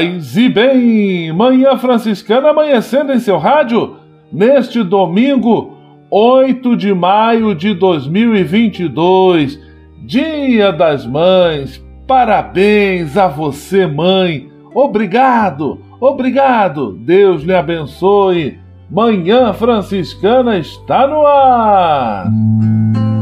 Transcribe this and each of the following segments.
Paz e bem! Manhã Franciscana amanhecendo em seu rádio neste domingo, 8 de maio de 2022, Dia das Mães. Parabéns a você, mãe! Obrigado, obrigado! Deus lhe abençoe! Manhã Franciscana está no ar!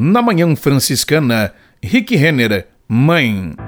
Na Manhã Franciscana, Rick Renner, Mãe.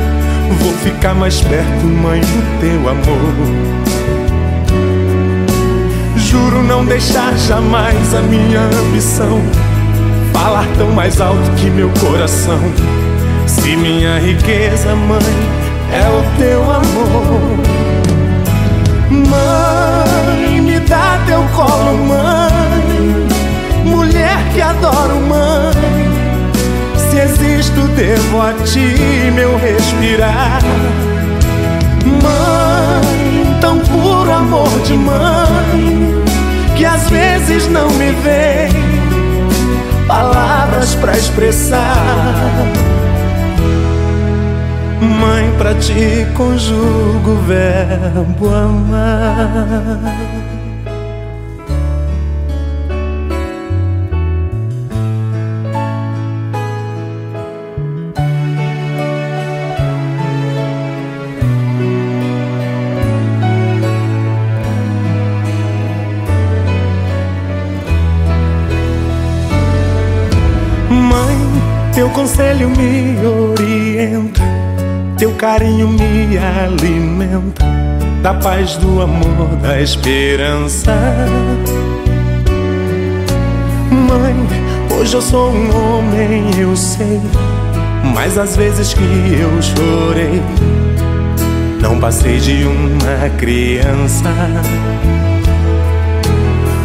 Vou ficar mais perto, mãe, do teu amor. Juro não deixar jamais a minha ambição falar tão mais alto que meu coração. Se minha riqueza, mãe, é o teu amor. Mãe, me dá teu colo, mãe. Mulher que adoro, mãe existo, devo a ti meu respirar. Mãe, tão puro amor de mãe, que às vezes não me vem palavras para expressar. Mãe, pra ti conjugo o verbo amar. Conselho me orienta, teu carinho me alimenta, da paz, do amor, da esperança. Mãe, hoje eu sou um homem, eu sei, mas às vezes que eu chorei, não passei de uma criança.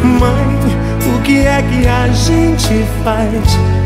Mãe, o que é que a gente faz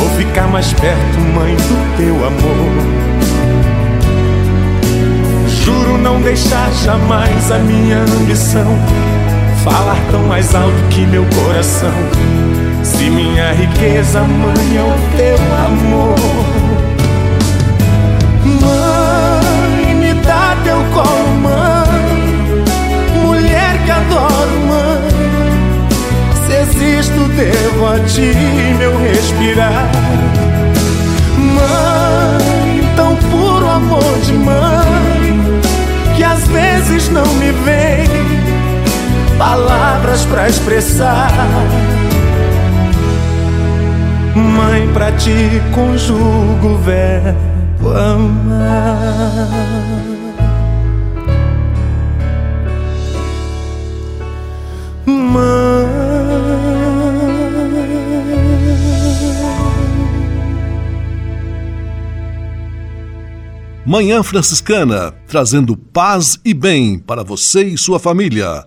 Vou ficar mais perto, mãe, do teu amor. Juro não deixar jamais a minha ambição falar tão mais alto que meu coração. Se minha riqueza, mãe, é o teu amor. Se existo, devo a ti meu respirar. Mãe, tão puro amor de mãe, que às vezes não me vem palavras para expressar. Mãe, pra ti conjugo o verbo amar. Manhã Franciscana, trazendo paz e bem para você e sua família.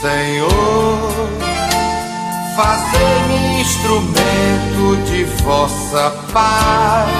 Senhor, fazer-me instrumento de vossa paz.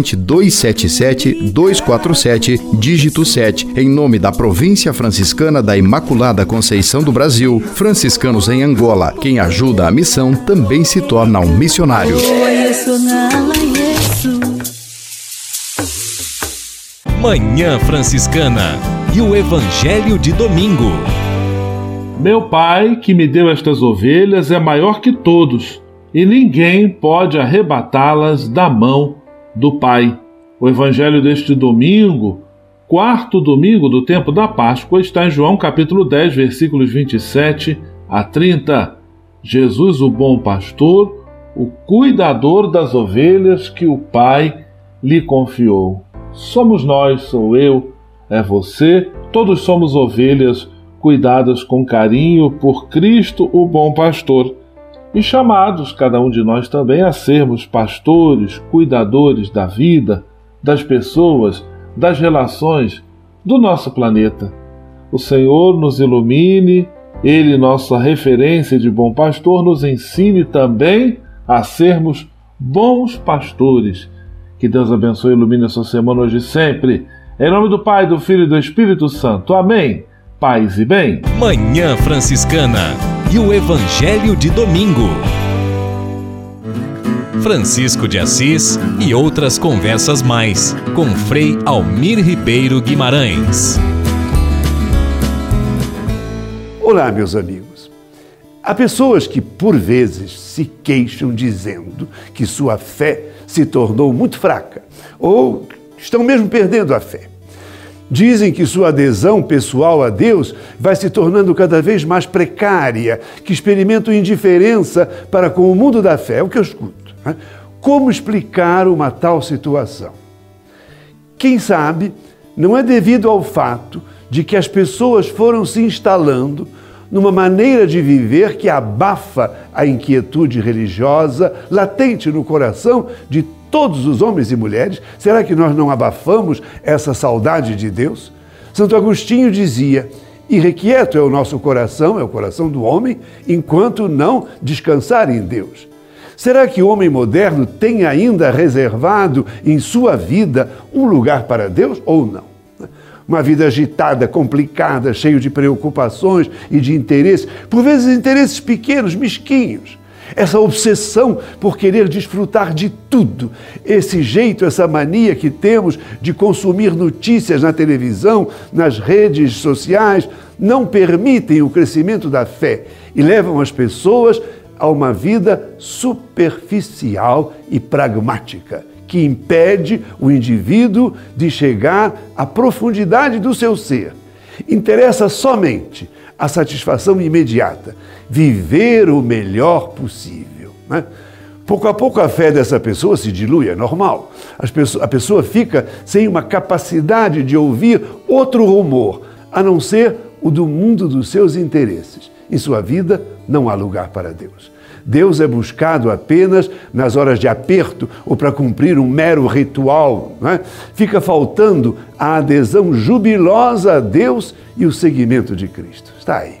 corrente 277 247, dígito 7, em nome da Província Franciscana da Imaculada Conceição do Brasil, franciscanos em Angola. Quem ajuda a missão também se torna um missionário. Manhã Franciscana e o Evangelho de Domingo. Meu pai, que me deu estas ovelhas, é maior que todos, e ninguém pode arrebatá-las da mão do Pai. O evangelho deste domingo, quarto domingo do tempo da Páscoa, está em João capítulo 10, versículos 27 a 30. Jesus, o bom pastor, o cuidador das ovelhas que o Pai lhe confiou. Somos nós, sou eu, é você, todos somos ovelhas cuidadas com carinho por Cristo, o bom pastor. E chamados, cada um de nós também, a sermos pastores, cuidadores da vida, das pessoas, das relações do nosso planeta. O Senhor nos ilumine, Ele, nossa referência de bom pastor, nos ensine também a sermos bons pastores. Que Deus abençoe e ilumine a sua semana hoje e sempre. Em nome do Pai, do Filho e do Espírito Santo. Amém. Paz e bem. Manhã Franciscana e o Evangelho de Domingo. Francisco de Assis e outras conversas mais com Frei Almir Ribeiro Guimarães. Olá, meus amigos. Há pessoas que por vezes se queixam dizendo que sua fé se tornou muito fraca ou estão mesmo perdendo a fé. Dizem que sua adesão pessoal a Deus vai se tornando cada vez mais precária, que experimentam indiferença para com o mundo da fé. É o que eu escuto. Né? Como explicar uma tal situação? Quem sabe não é devido ao fato de que as pessoas foram se instalando numa maneira de viver que abafa a inquietude religiosa latente no coração de todos os homens e mulheres? Será que nós não abafamos essa saudade de Deus? Santo Agostinho dizia: Irrequieto é o nosso coração, é o coração do homem, enquanto não descansar em Deus. Será que o homem moderno tem ainda reservado em sua vida um lugar para Deus ou não? Uma vida agitada, complicada, cheio de preocupações e de interesses, por vezes interesses pequenos, mesquinhos essa obsessão por querer desfrutar de tudo, esse jeito, essa mania que temos de consumir notícias na televisão, nas redes sociais, não permitem o crescimento da fé e levam as pessoas a uma vida superficial e pragmática, que impede o indivíduo de chegar à profundidade do seu ser. Interessa somente a satisfação imediata, viver o melhor possível. Né? Pouco a pouco a fé dessa pessoa se dilui, é normal. a pessoa fica sem uma capacidade de ouvir outro rumor, a não ser o do mundo dos seus interesses. Em sua vida não há lugar para Deus. Deus é buscado apenas nas horas de aperto ou para cumprir um mero ritual. É? Fica faltando a adesão jubilosa a Deus e o seguimento de Cristo. Está aí.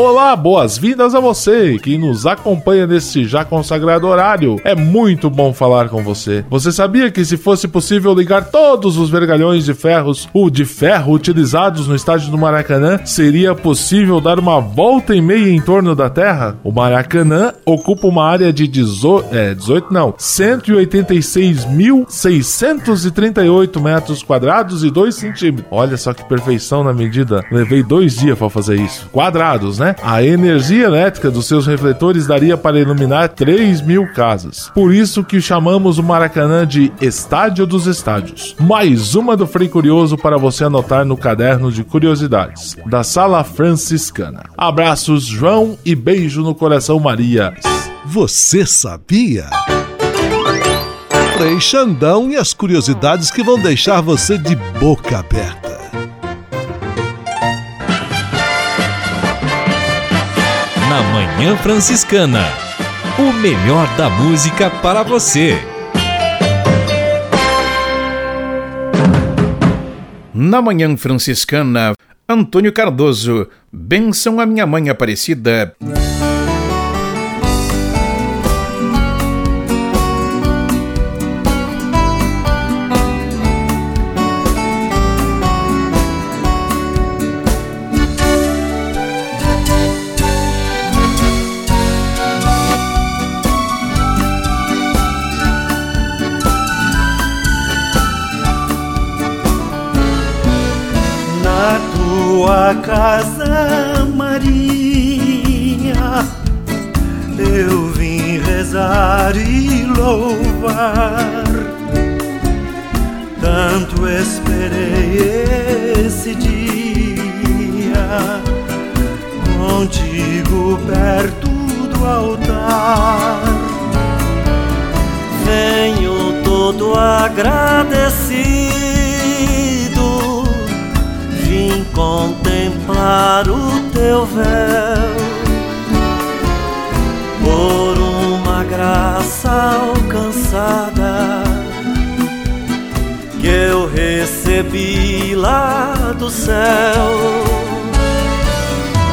Olá, boas-vindas a você que nos acompanha nesse já consagrado horário. É muito bom falar com você. Você sabia que se fosse possível ligar todos os vergalhões de ferros, o de ferro utilizados no estádio do Maracanã, seria possível dar uma volta e meia em torno da Terra? O Maracanã ocupa uma área de 18, é, 18 não, 186.638 metros quadrados e 2 centímetros. Olha só que perfeição na medida. Levei dois dias para fazer isso. Quadrados, né? Né? A energia elétrica dos seus refletores daria para iluminar 3 mil casas. Por isso que chamamos o Maracanã de Estádio dos Estádios. Mais uma do Frei Curioso para você anotar no caderno de curiosidades da Sala Franciscana. Abraços, João, e beijo no coração, Maria. Você sabia? Frei Xandão e as curiosidades que vão deixar você de boca aberta. Na Manhã Franciscana. O melhor da música para você. Na Manhã Franciscana, Antônio Cardoso, Benção a minha mãe Aparecida. Tua casa, Maria, eu vim rezar e louvar. Tanto esperei esse dia. Contigo perto do altar. Venho todo agradecido, contemplar o teu véu por uma graça alcançada que eu recebi lá do céu.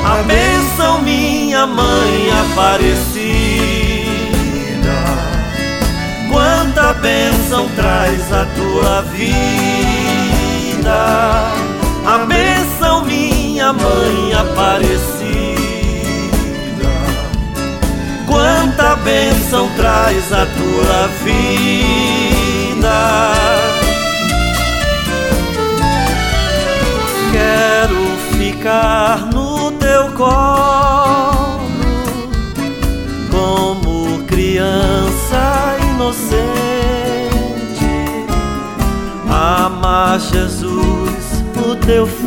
A bênção minha mãe aparecida, quanta bênção traz a tua vida. A bênção minha mãe aparecida, quanta bênção traz a tua vida. quero ficar no teu colo como criança inocente, amar Jesus, o teu filho,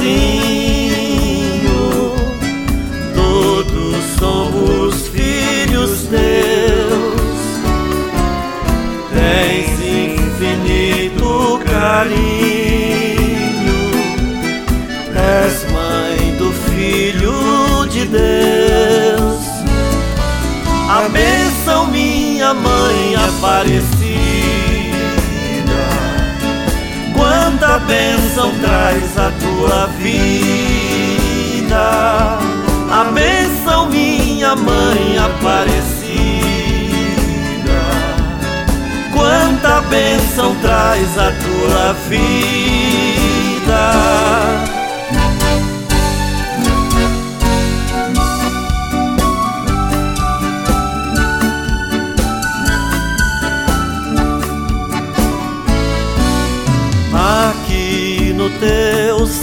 sozinho todos somos filhos teus. Tens infinito carinho, és mãe do Filho de Deus. A bênção, minha mãe aparecida. Quanta bênção traz a tua vida a bênção minha mãe aparecida. Quanta bênção traz a tua vida.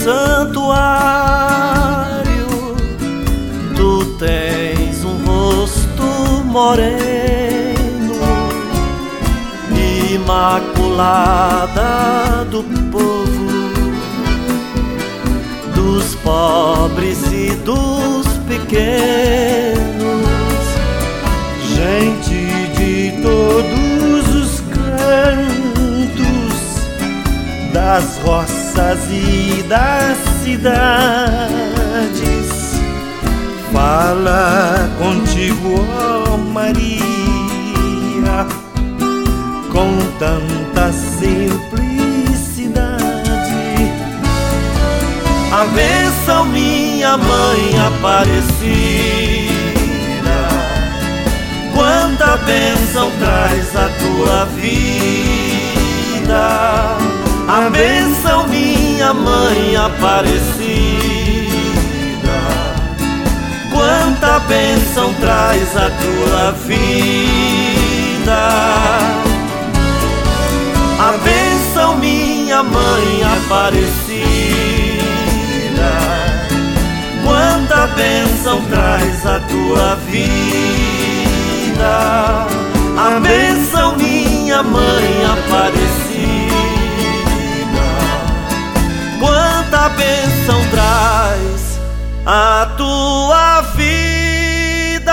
Santuário. Tu tens um rosto moreno, imaculada do povo, dos pobres e dos pequenos, gente de todos os cantos, das roças e das cidades fala contigo, ó oh Maria, com tanta simplicidade. A bênção, minha mãe aparecida, quanta bênção traz a tua vida. A minha mãe aparecida quanta bênção traz a tua vida. A minha mãe aparecida. Quanta bênção traz a tua vida. A minha mãe aparecida. Bênção traz a tua vida.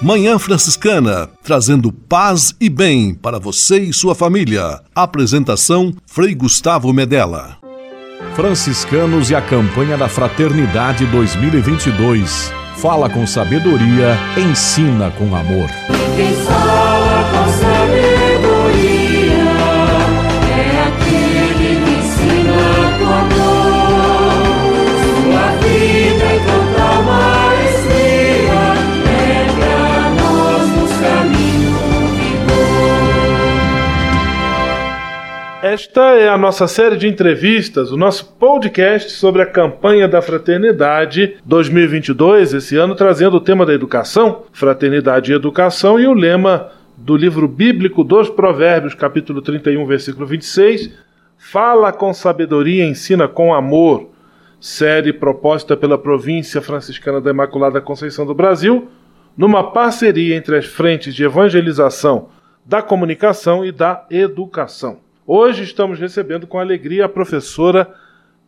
Manhã Franciscana, trazendo paz e bem para você e sua família. Apresentação Frei Gustavo Medella. Franciscanos e a campanha da Fraternidade 2022. Fala com sabedoria, ensina com amor. Esta é a nossa série de entrevistas, o nosso podcast sobre a campanha da Fraternidade 2022, esse ano trazendo o tema da educação, fraternidade e educação, e o lema do livro bíblico dos Provérbios, capítulo 31, versículo 26, fala com sabedoria, ensina com amor. Série proposta pela província franciscana da Imaculada Conceição do Brasil, numa parceria entre as frentes de evangelização, da comunicação e da educação. Hoje estamos recebendo com alegria a professora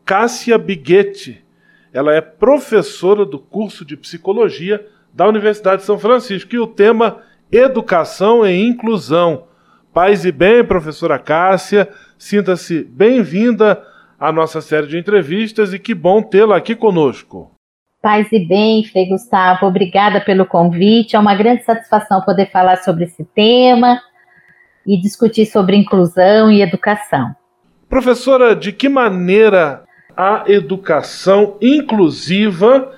Cássia Biguetti. Ela é professora do curso de psicologia da Universidade de São Francisco e o tema Educação e Inclusão. Paz e bem, professora Cássia, sinta-se bem-vinda à nossa série de entrevistas e que bom tê-la aqui conosco. Paz e bem, Frei Gustavo, obrigada pelo convite. É uma grande satisfação poder falar sobre esse tema e discutir sobre inclusão e educação. Professora, de que maneira a educação inclusiva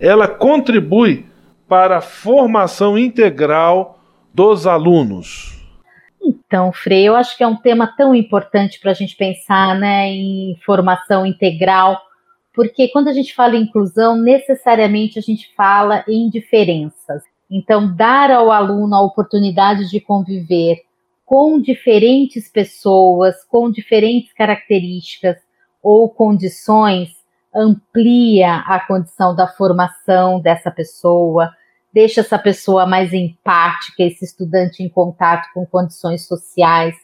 ela contribui para a formação integral dos alunos? Então, Frei, eu acho que é um tema tão importante para a gente pensar né, em formação integral, porque quando a gente fala em inclusão, necessariamente a gente fala em diferenças. Então, dar ao aluno a oportunidade de conviver com diferentes pessoas, com diferentes características ou condições, amplia a condição da formação dessa pessoa, deixa essa pessoa mais empática, esse estudante em contato com condições sociais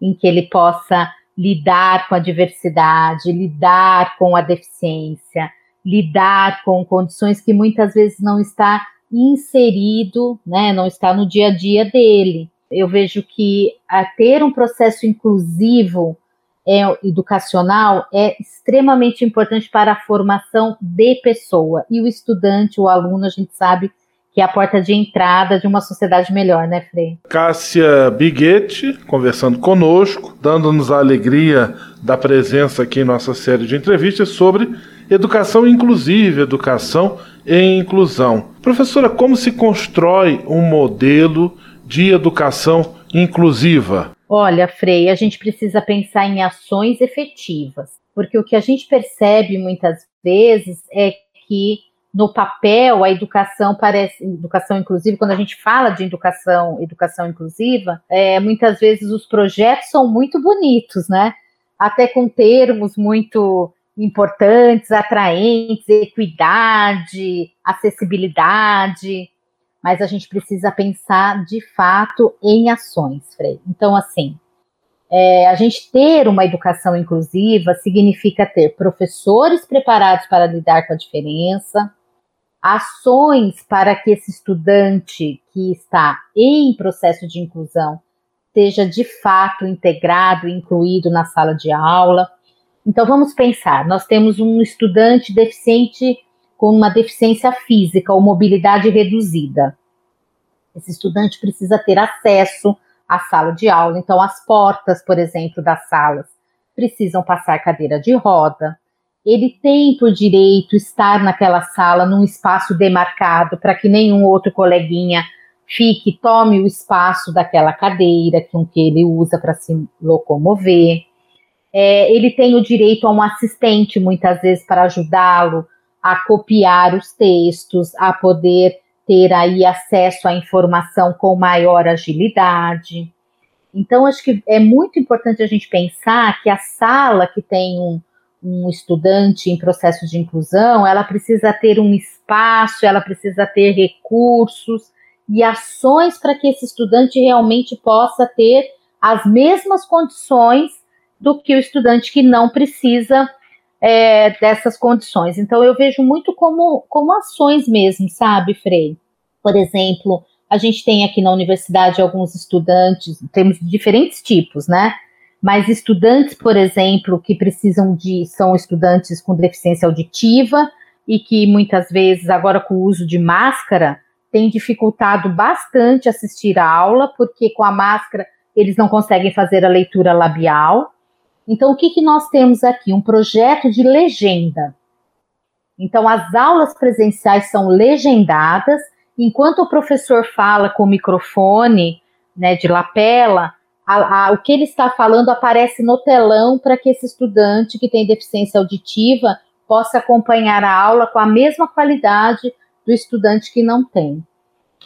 em que ele possa lidar com a diversidade, lidar com a deficiência, lidar com condições que muitas vezes não está inserido, né, não está no dia a dia dele eu vejo que ter um processo inclusivo é, educacional é extremamente importante para a formação de pessoa. E o estudante, o aluno, a gente sabe que é a porta de entrada de uma sociedade melhor, né, Frei? Cássia Biguete, conversando conosco, dando-nos a alegria da presença aqui em nossa série de entrevistas sobre educação inclusiva, educação e inclusão. Professora, como se constrói um modelo de educação inclusiva? Olha, Frei, a gente precisa pensar em ações efetivas, porque o que a gente percebe muitas vezes é que no papel a educação parece educação inclusiva quando a gente fala de educação educação inclusiva é, muitas vezes os projetos são muito bonitos né até com termos muito importantes atraentes equidade acessibilidade mas a gente precisa pensar de fato em ações, Frei. Então, assim, é, a gente ter uma educação inclusiva significa ter professores preparados para lidar com a diferença, ações para que esse estudante que está em processo de inclusão seja de fato integrado, incluído na sala de aula. Então vamos pensar, nós temos um estudante deficiente com uma deficiência física ou mobilidade reduzida. Esse estudante precisa ter acesso à sala de aula, então as portas, por exemplo, das salas precisam passar cadeira de roda. Ele tem por direito estar naquela sala num espaço demarcado para que nenhum outro coleguinha fique, tome o espaço daquela cadeira com que ele usa para se locomover. É, ele tem o direito a um assistente, muitas vezes, para ajudá-lo a copiar os textos, a poder ter aí acesso à informação com maior agilidade. Então, acho que é muito importante a gente pensar que a sala que tem um, um estudante em processo de inclusão, ela precisa ter um espaço, ela precisa ter recursos e ações para que esse estudante realmente possa ter as mesmas condições do que o estudante que não precisa é, dessas condições. Então, eu vejo muito como, como ações mesmo, sabe, Frei? Por exemplo, a gente tem aqui na universidade alguns estudantes, temos diferentes tipos, né? Mas estudantes, por exemplo, que precisam de. são estudantes com deficiência auditiva e que muitas vezes, agora com o uso de máscara, tem dificultado bastante assistir a aula, porque com a máscara eles não conseguem fazer a leitura labial. Então, o que, que nós temos aqui? Um projeto de legenda. Então, as aulas presenciais são legendadas, enquanto o professor fala com o microfone né, de lapela, a, a, o que ele está falando aparece no telão para que esse estudante que tem deficiência auditiva possa acompanhar a aula com a mesma qualidade do estudante que não tem.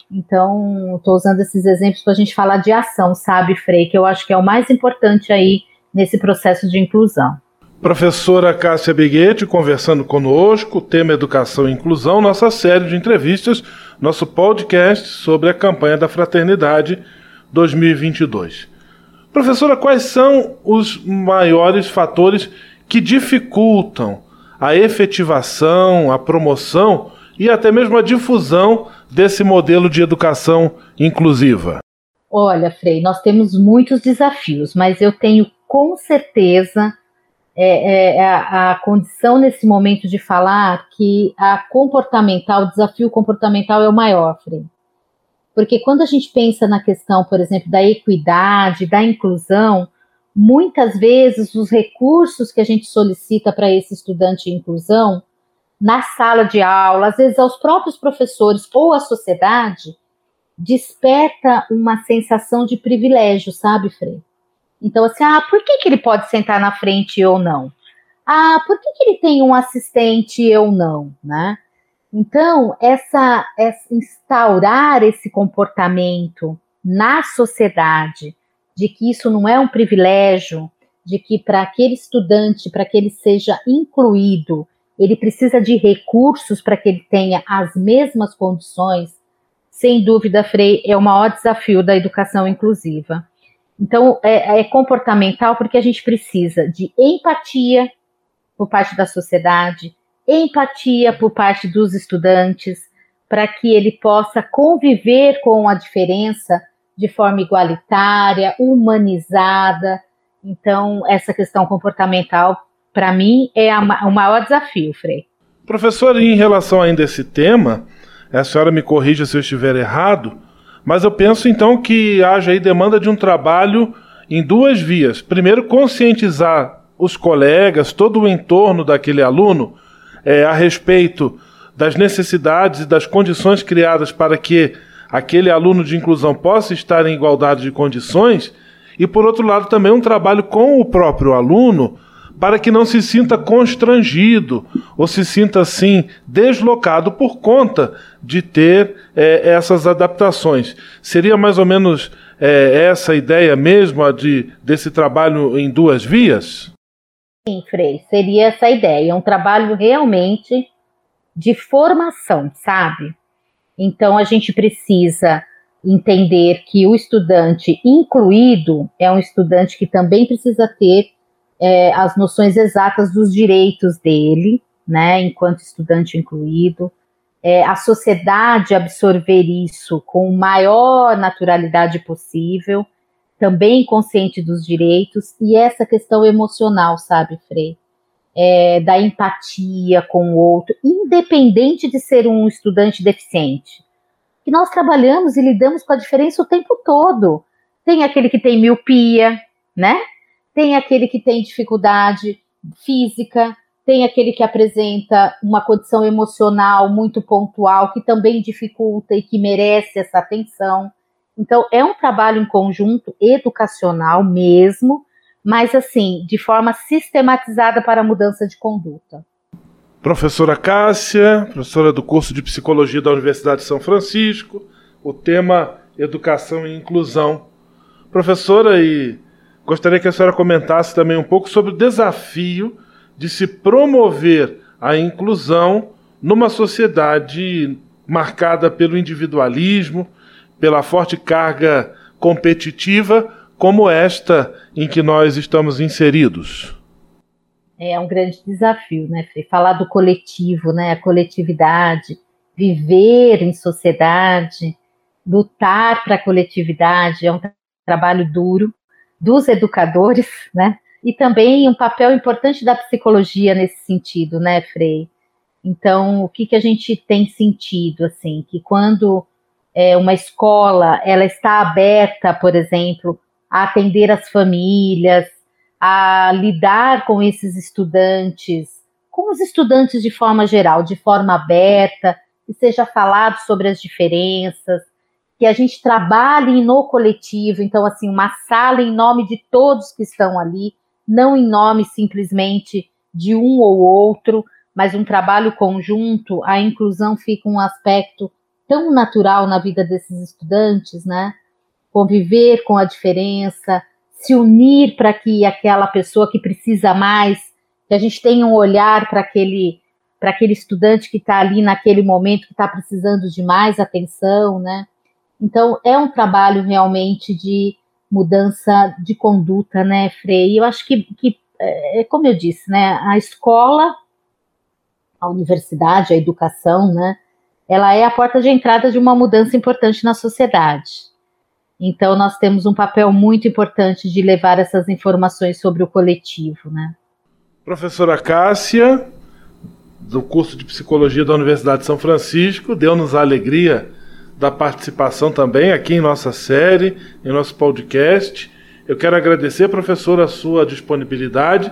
Então, estou usando esses exemplos para a gente falar de ação, sabe, Frei? Que eu acho que é o mais importante aí nesse processo de inclusão. Professora Cássia Biguete conversando conosco, tema Educação e Inclusão, nossa série de entrevistas, nosso podcast sobre a campanha da Fraternidade 2022. Professora, quais são os maiores fatores que dificultam a efetivação, a promoção e até mesmo a difusão desse modelo de educação inclusiva? Olha, Frei, nós temos muitos desafios, mas eu tenho com certeza é, é, a, a, condição nesse momento de falar que a comportamental, o desafio comportamental é o maior, Frei. Porque quando a gente pensa na questão, por exemplo, da equidade, da inclusão, muitas vezes os recursos que a gente solicita para esse estudante de inclusão, na sala de aula, às vezes aos próprios professores ou à sociedade, desperta uma sensação de privilégio, sabe, Frei? Então, assim, ah, por que, que ele pode sentar na frente ou não? Ah, por que, que ele tem um assistente ou não, né? Então, essa, essa, instaurar esse comportamento na sociedade, de que isso não é um privilégio, de que para aquele estudante, para que ele seja incluído, ele precisa de recursos para que ele tenha as mesmas condições, sem dúvida, Frei, é o maior desafio da educação inclusiva. Então, é, é comportamental porque a gente precisa de empatia por parte da sociedade, empatia por parte dos estudantes, para que ele possa conviver com a diferença de forma igualitária, humanizada. Então, essa questão comportamental, para mim, é a, o maior desafio, Frei. Professor, em relação ainda a esse tema, a senhora me corrija se eu estiver errado, mas eu penso então que haja aí demanda de um trabalho em duas vias. Primeiro, conscientizar os colegas, todo o entorno daquele aluno, é, a respeito das necessidades e das condições criadas para que aquele aluno de inclusão possa estar em igualdade de condições, e por outro lado também um trabalho com o próprio aluno para que não se sinta constrangido ou se sinta assim deslocado por conta de ter é, essas adaptações. Seria mais ou menos é, essa ideia mesmo de, desse trabalho em duas vias? Sim, Frei, seria essa ideia, um trabalho realmente de formação, sabe? Então a gente precisa entender que o estudante incluído é um estudante que também precisa ter é, as noções exatas dos direitos dele, né, enquanto estudante incluído, é, a sociedade absorver isso com maior naturalidade possível também consciente dos direitos, e essa questão emocional, sabe, Frei? É, da empatia com o outro, independente de ser um estudante deficiente. Que nós trabalhamos e lidamos com a diferença o tempo todo. Tem aquele que tem miopia, né? Tem aquele que tem dificuldade física, tem aquele que apresenta uma condição emocional muito pontual que também dificulta e que merece essa atenção. Então, é um trabalho em conjunto educacional mesmo, mas assim, de forma sistematizada para a mudança de conduta. Professora Cássia, professora do curso de Psicologia da Universidade de São Francisco, o tema Educação e Inclusão. Professora, e gostaria que a senhora comentasse também um pouco sobre o desafio de se promover a inclusão numa sociedade marcada pelo individualismo, pela forte carga competitiva como esta em que nós estamos inseridos? É um grande desafio, né? Falar do coletivo, né, a coletividade, viver em sociedade, lutar para a coletividade é um tra trabalho duro dos educadores, né? E também um papel importante da psicologia nesse sentido, né, Frei? Então, o que, que a gente tem sentido, assim, que quando é, uma escola ela está aberta, por exemplo, a atender as famílias, a lidar com esses estudantes, com os estudantes de forma geral, de forma aberta, que seja falado sobre as diferenças, que a gente trabalhe no coletivo, então assim, uma sala em nome de todos que estão ali, não em nome simplesmente de um ou outro, mas um trabalho conjunto, a inclusão fica um aspecto tão natural na vida desses estudantes, né? Conviver com a diferença, se unir para que aquela pessoa que precisa mais, que a gente tenha um olhar para aquele para aquele estudante que está ali naquele momento que está precisando de mais atenção, né? Então é um trabalho realmente de mudança de conduta, né, Frei? Eu acho que, que é como eu disse, né? A escola, a universidade, a educação, né? Ela é a porta de entrada de uma mudança importante na sociedade. Então, nós temos um papel muito importante de levar essas informações sobre o coletivo, né? Professora Cássia, do curso de Psicologia da Universidade de São Francisco, deu-nos a alegria da participação também aqui em nossa série, em nosso podcast. Eu quero agradecer, professora, a sua disponibilidade,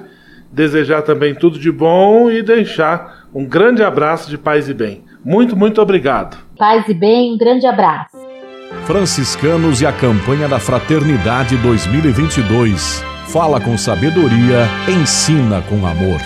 desejar também tudo de bom e deixar um grande abraço de paz e bem. Muito, muito obrigado. Paz e bem, um grande abraço. Franciscanos e a campanha da Fraternidade 2022. Fala com sabedoria, ensina com amor.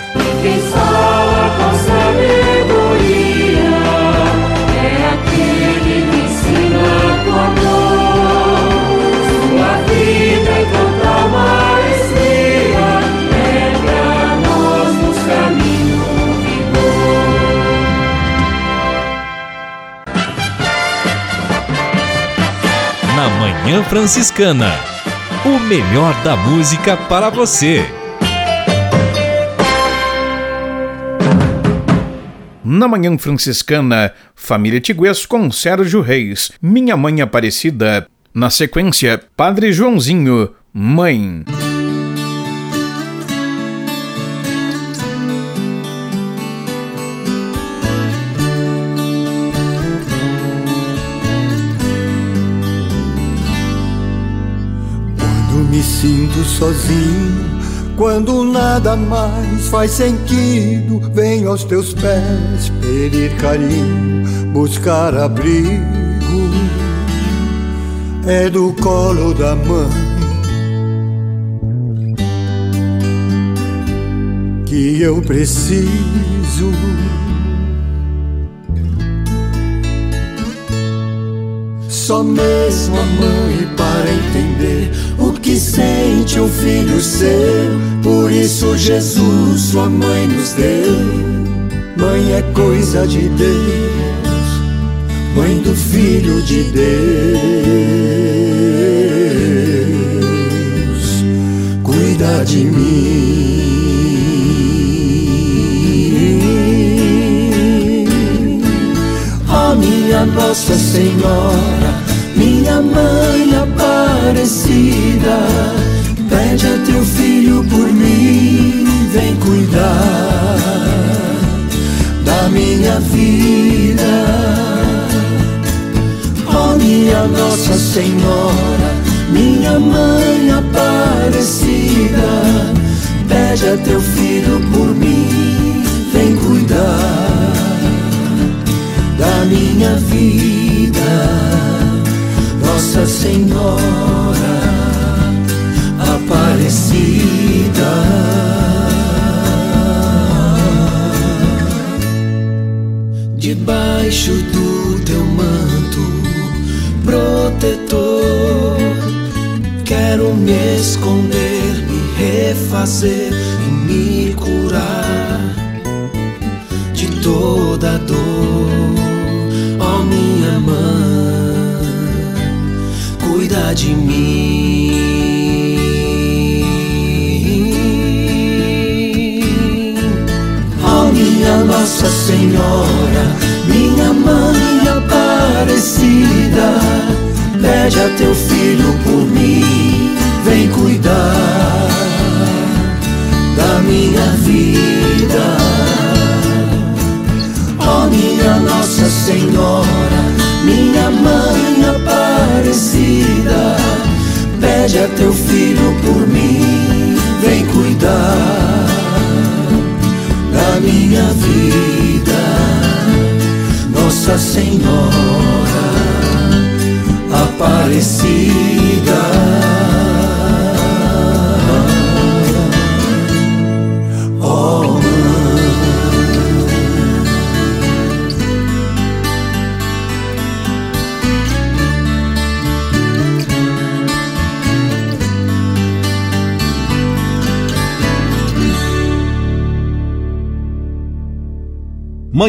Manhã Franciscana. O melhor da música para você. Na Manhã Franciscana, Família Tiguês com Sérgio Reis, Minha Mãe Aparecida. Na sequência, Padre Joãozinho, Mãe. Sozinho, quando nada mais faz sentido, venho aos teus pés pedir carinho, buscar abrigo. É do colo da mãe que eu preciso. Só mesmo a mãe para entender o que sente um filho seu. Por isso Jesus, sua mãe nos deu. Mãe é coisa de Deus, mãe do filho de Deus. Cuida de mim. Minha Nossa Senhora, minha mãe aparecida, pede a teu filho por mim, vem cuidar da minha vida. Ó minha Nossa Senhora, minha mãe aparecida, pede a teu filho por mim, vem cuidar da minha vida, Nossa Senhora Aparecida. Debaixo do teu manto protetor, quero me esconder, me refazer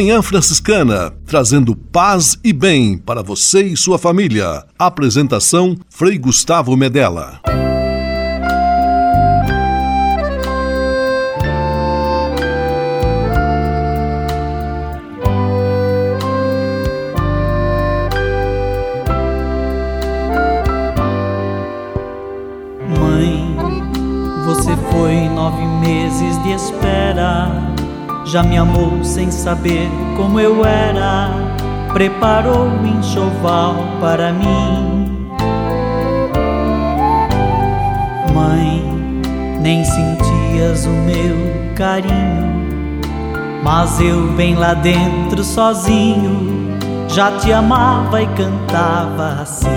Manhã Franciscana, trazendo paz e bem para você e sua família. Apresentação Frei Gustavo Medella. Já me amou sem saber como eu era. Preparou o enxoval para mim. Mãe, nem sentias o meu carinho. Mas eu bem lá dentro sozinho já te amava e cantava assim.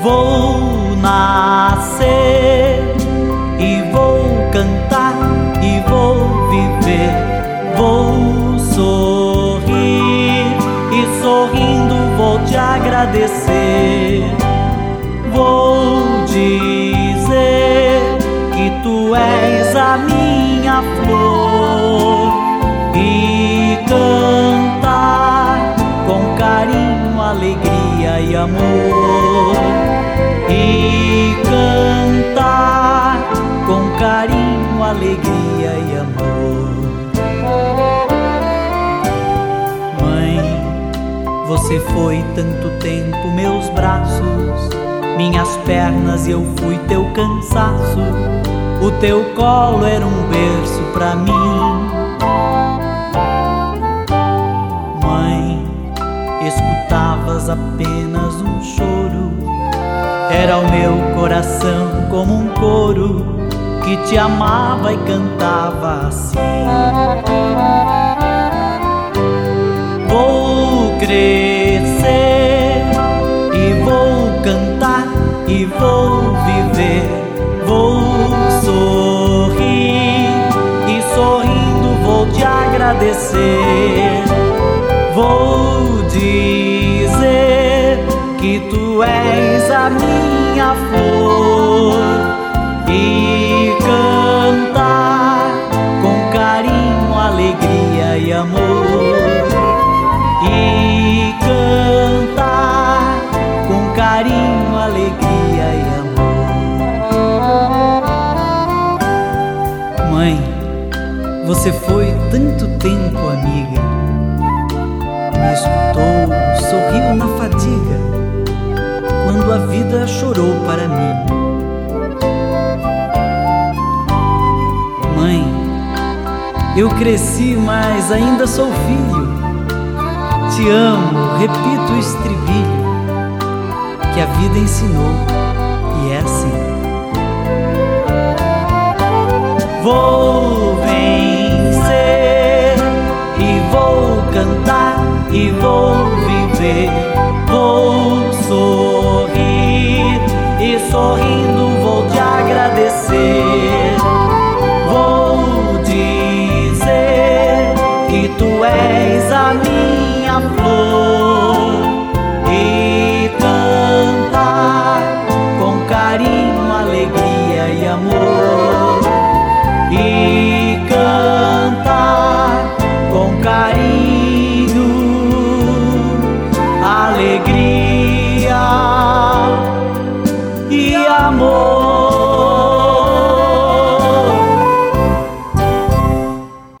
Vou nascer vou viver. Vou sorrir e sorrindo vou te agradecer. Vou dizer que tu és a minha flor e cantar com carinho, alegria e amor e cantar com carinho, alegria e amor. Mãe, você foi tanto tempo meus braços, minhas pernas e eu fui teu cansaço. O teu colo era um berço pra mim. Mãe, escutavas apenas um choro. Era o meu coração como um coro que te amava e cantava assim. Vou crescer e vou cantar e vou viver. Vou sorrir e sorrindo vou te agradecer. Vou dizer que tu és a minha flor e cantar com carinho, alegria e amor e cantar com carinho, alegria e amor. Mãe, você foi tanto tempo amiga, me escutou, sorriu na fadiga quando a vida chorou para mim. Eu cresci, mas ainda sou filho. Te amo, repito o estribilho que a vida ensinou e é assim. Vou vencer e vou cantar e vou viver. Vou sorrir e sorrindo vou te agradecer. És a minha flor e cantar com carinho, alegria e amor e cantar com carinho, alegria e amor.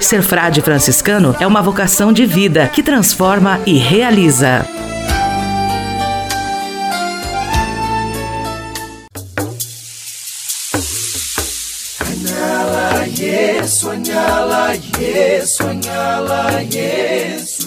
Ser frade franciscano é uma vocação de vida que transforma e realiza. Sonhala, yes.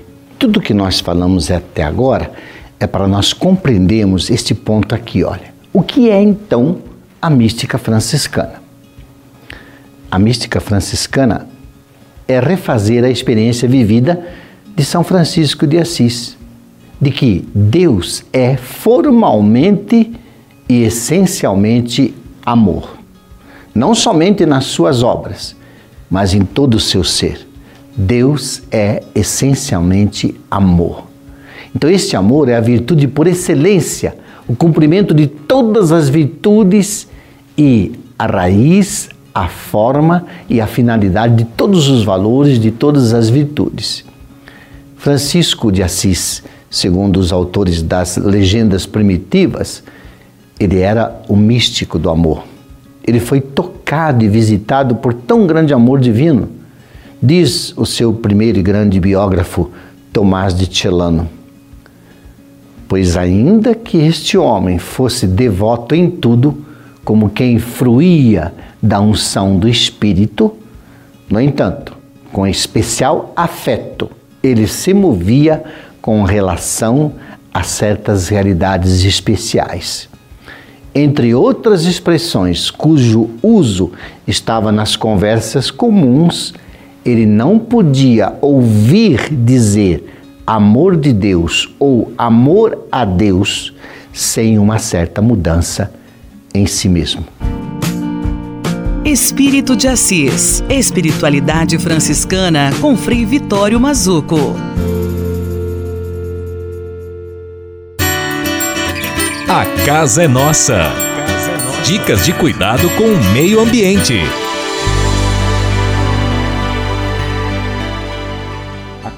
Tudo que nós falamos até agora é para nós compreendermos este ponto aqui, olha. O que é então a mística franciscana? A mística franciscana é refazer a experiência vivida de São Francisco de Assis, de que Deus é formalmente e essencialmente amor. Não somente nas suas obras, mas em todo o seu ser. Deus é essencialmente amor. Então, este amor é a virtude por excelência, o cumprimento de todas as virtudes e a raiz, a forma e a finalidade de todos os valores, de todas as virtudes. Francisco de Assis, segundo os autores das legendas primitivas, ele era o místico do amor. Ele foi tocado e visitado por tão grande amor divino. Diz o seu primeiro e grande biógrafo, Tomás de Celano. Pois, ainda que este homem fosse devoto em tudo, como quem fruía da unção do Espírito, no entanto, com especial afeto, ele se movia com relação a certas realidades especiais entre outras expressões cujo uso estava nas conversas comuns, ele não podia ouvir dizer amor de Deus ou amor a Deus sem uma certa mudança em si mesmo. Espírito de Assis. Espiritualidade franciscana com Frei Vitório Mazuco. A casa é nossa. Dicas de cuidado com o meio ambiente.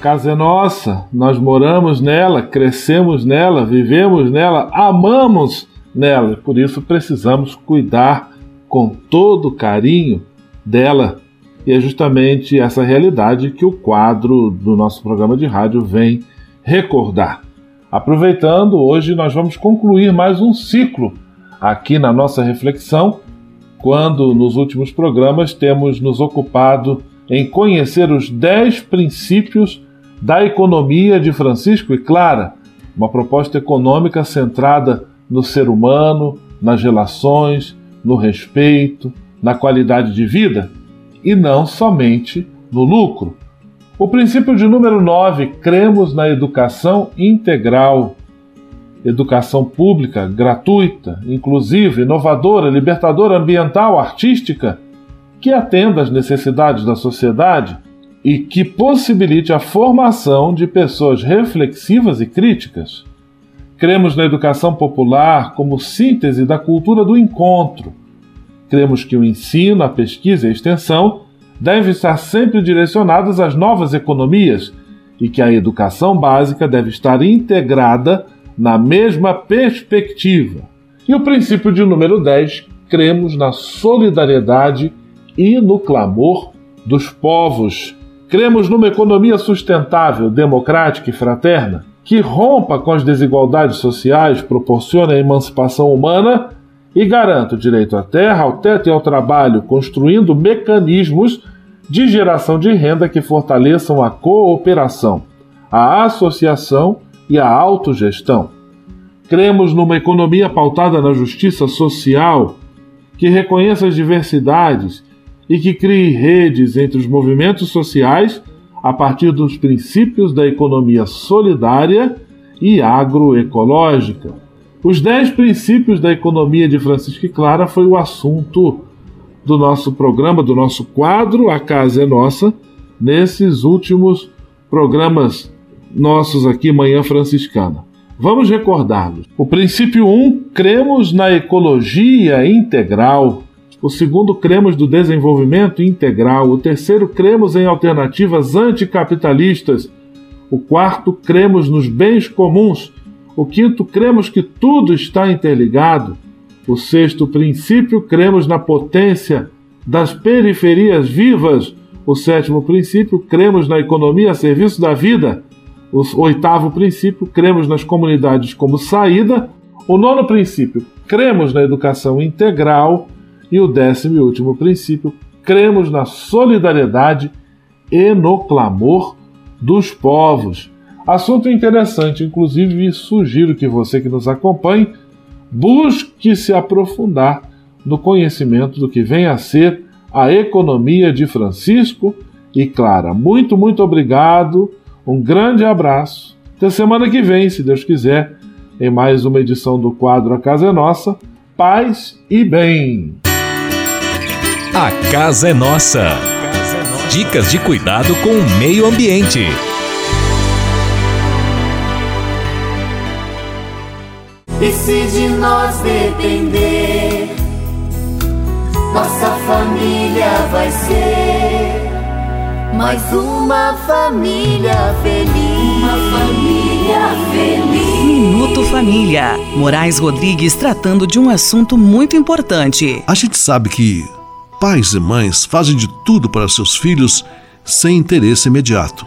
Casa é nossa, nós moramos nela, crescemos nela, vivemos nela, amamos nela. Por isso precisamos cuidar com todo carinho dela. E é justamente essa realidade que o quadro do nosso programa de rádio vem recordar. Aproveitando, hoje nós vamos concluir mais um ciclo aqui na nossa reflexão, quando nos últimos programas temos nos ocupado em conhecer os 10 princípios da economia de Francisco e Clara, uma proposta econômica centrada no ser humano, nas relações, no respeito, na qualidade de vida e não somente no lucro. O princípio de número 9, cremos na educação integral. Educação pública, gratuita, inclusiva, inovadora, libertadora, ambiental, artística, que atenda às necessidades da sociedade e que possibilite a formação de pessoas reflexivas e críticas. Cremos na educação popular como síntese da cultura do encontro. Cremos que o ensino, a pesquisa e a extensão devem estar sempre direcionadas às novas economias e que a educação básica deve estar integrada na mesma perspectiva. E o princípio de número 10, cremos na solidariedade e no clamor dos povos. Cremos numa economia sustentável, democrática e fraterna, que rompa com as desigualdades sociais, proporcione a emancipação humana e garanta o direito à terra, ao teto e ao trabalho, construindo mecanismos de geração de renda que fortaleçam a cooperação, a associação e a autogestão. Cremos numa economia pautada na justiça social, que reconheça as diversidades e que crie redes entre os movimentos sociais a partir dos princípios da economia solidária e agroecológica. Os dez princípios da economia de Francisco Clara foi o assunto do nosso programa, do nosso quadro A Casa é Nossa, nesses últimos programas nossos aqui, Manhã Franciscana. Vamos recordá-los. O princípio 1, um, cremos na ecologia integral. O segundo, cremos do desenvolvimento integral. O terceiro, cremos em alternativas anticapitalistas. O quarto, cremos nos bens comuns. O quinto, cremos que tudo está interligado. O sexto princípio, cremos na potência das periferias vivas. O sétimo princípio, cremos na economia a serviço da vida. O oitavo princípio, cremos nas comunidades como saída. O nono princípio, cremos na educação integral. E o décimo e último princípio, cremos na solidariedade e no clamor dos povos. Assunto interessante, inclusive sugiro que você que nos acompanhe busque se aprofundar no conhecimento do que vem a ser a economia de Francisco e Clara. Muito, muito obrigado, um grande abraço. Até semana que vem, se Deus quiser, em mais uma edição do quadro A Casa é Nossa. Paz e bem. A Casa é Nossa. Dicas de cuidado com o meio ambiente. E se de nós depender, nossa família vai ser mais uma família feliz. Uma família feliz. Minuto Família. Moraes Rodrigues tratando de um assunto muito importante. A gente sabe que Pais e mães fazem de tudo para seus filhos sem interesse imediato.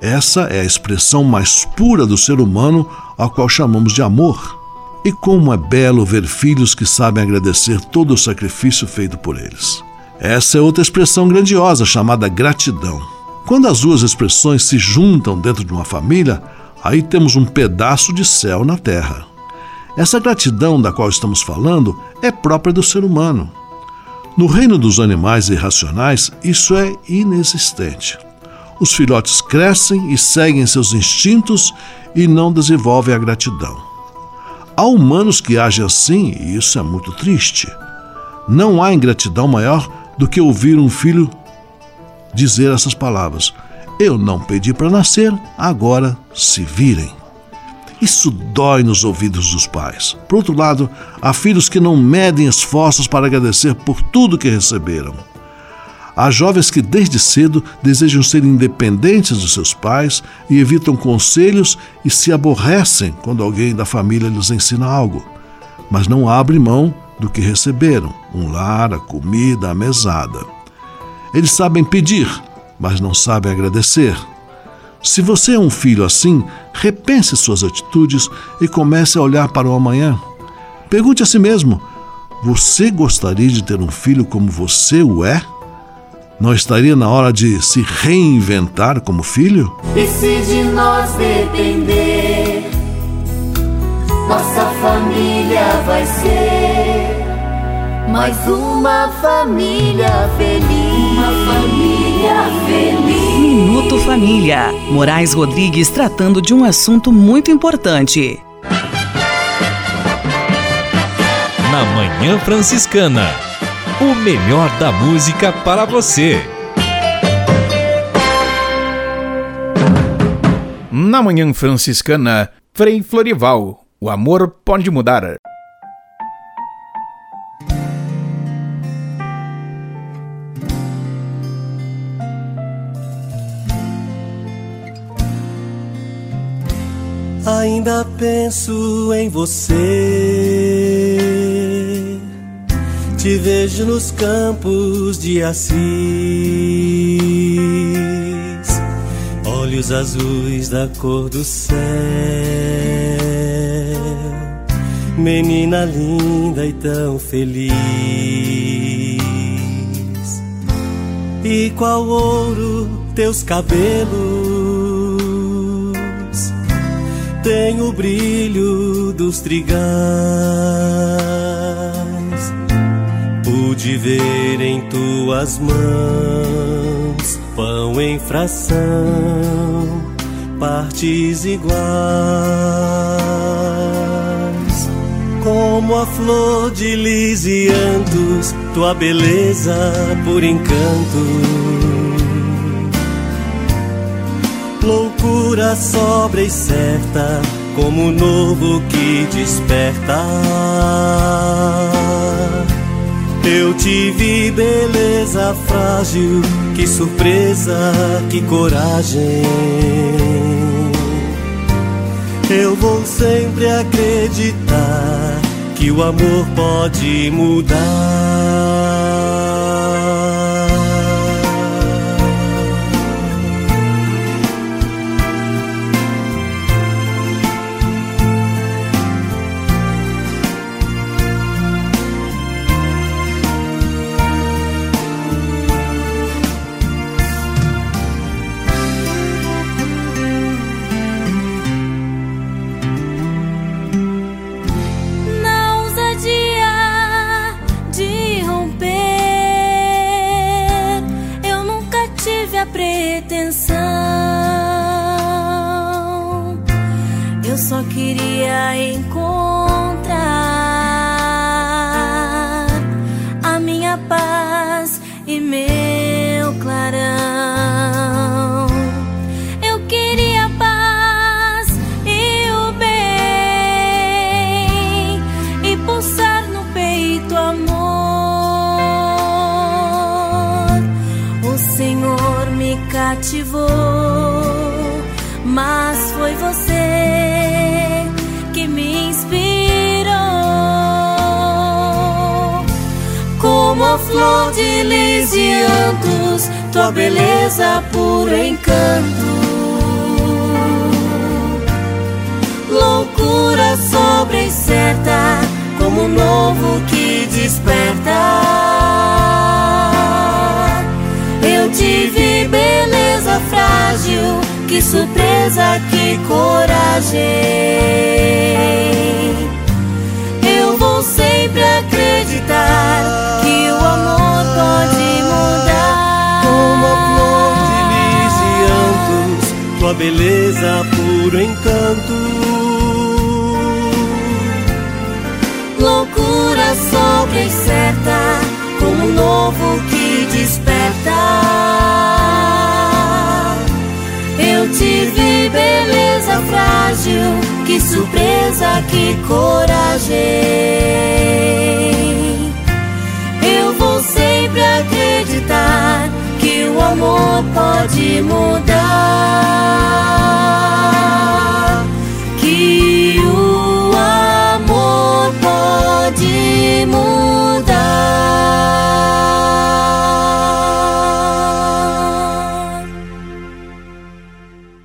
Essa é a expressão mais pura do ser humano ao qual chamamos de amor. E como é belo ver filhos que sabem agradecer todo o sacrifício feito por eles. Essa é outra expressão grandiosa chamada gratidão. Quando as duas expressões se juntam dentro de uma família, aí temos um pedaço de céu na terra. Essa gratidão da qual estamos falando é própria do ser humano. No reino dos animais irracionais, isso é inexistente. Os filhotes crescem e seguem seus instintos e não desenvolvem a gratidão. Há humanos que agem assim e isso é muito triste. Não há ingratidão maior do que ouvir um filho dizer essas palavras: Eu não pedi para nascer, agora se virem. Isso dói nos ouvidos dos pais. Por outro lado, há filhos que não medem esforços para agradecer por tudo que receberam. Há jovens que desde cedo desejam ser independentes dos seus pais e evitam conselhos e se aborrecem quando alguém da família lhes ensina algo, mas não abrem mão do que receberam: um lar, a comida, a mesada. Eles sabem pedir, mas não sabem agradecer. Se você é um filho assim, repense suas atitudes e comece a olhar para o amanhã. Pergunte a si mesmo: você gostaria de ter um filho como você o é? Não estaria na hora de se reinventar como filho? E se de nós depender, nossa família vai ser mais uma família feliz. Uma família feliz. Minuto Família. Moraes Rodrigues tratando de um assunto muito importante. Na Manhã Franciscana. O melhor da música para você. Na Manhã Franciscana, Frei Florival. O amor pode mudar. Ainda penso em você. Te vejo nos campos de Assis, olhos azuis da cor do céu, menina linda e tão feliz. E qual ouro teus cabelos tem o brilho dos trigais. Pude ver em tuas mãos pão em fração, partes iguais. Como a flor de lisiantos, tua beleza por encanto loucura sobra e certa, como o novo que desperta. Eu te vi, beleza frágil, que surpresa, que coragem. Eu vou sempre acreditar que o amor pode mudar. Flor de lisiantos, tua beleza por encanto. Loucura sobre certa, como um novo que desperta. Eu te vi, beleza frágil, que surpresa, que coragem. Eu vou sempre acreditar tua beleza puro encanto. Loucura sobre e certa, como um novo que desperta. Eu te vi, beleza frágil, que surpresa, que coragem sempre acreditar o amor pode mudar. Que o amor pode mudar.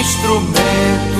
instrumento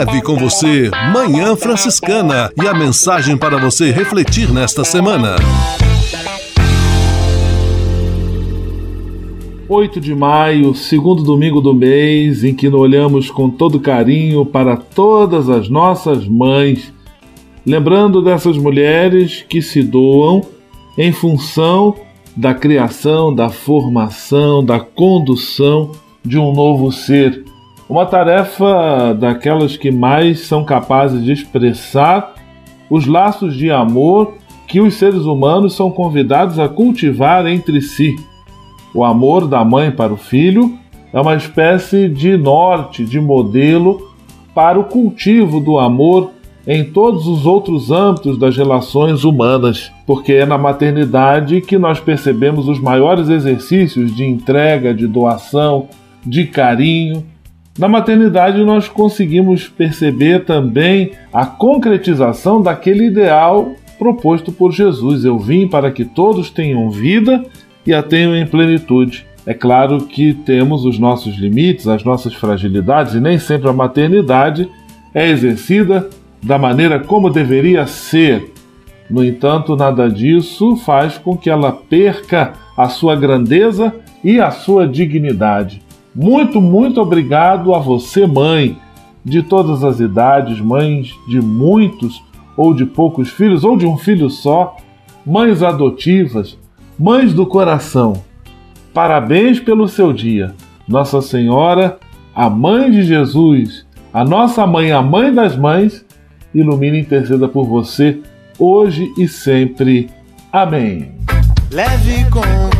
Leve com você Manhã Franciscana e a mensagem para você refletir nesta semana. 8 de maio, segundo domingo do mês, em que olhamos com todo carinho para todas as nossas mães, lembrando dessas mulheres que se doam em função da criação, da formação, da condução de um novo ser uma tarefa daquelas que mais são capazes de expressar os laços de amor que os seres humanos são convidados a cultivar entre si. O amor da mãe para o filho é uma espécie de norte, de modelo para o cultivo do amor em todos os outros âmbitos das relações humanas, porque é na maternidade que nós percebemos os maiores exercícios de entrega, de doação, de carinho, na maternidade, nós conseguimos perceber também a concretização daquele ideal proposto por Jesus. Eu vim para que todos tenham vida e a tenham em plenitude. É claro que temos os nossos limites, as nossas fragilidades, e nem sempre a maternidade é exercida da maneira como deveria ser. No entanto, nada disso faz com que ela perca a sua grandeza e a sua dignidade. Muito, muito obrigado a você, mãe, de todas as idades, mães de muitos ou de poucos filhos, ou de um filho só, mães adotivas, mães do coração. Parabéns pelo seu dia. Nossa Senhora, a mãe de Jesus, a nossa mãe, a mãe das mães, ilumine e interceda por você hoje e sempre. Amém. Leve com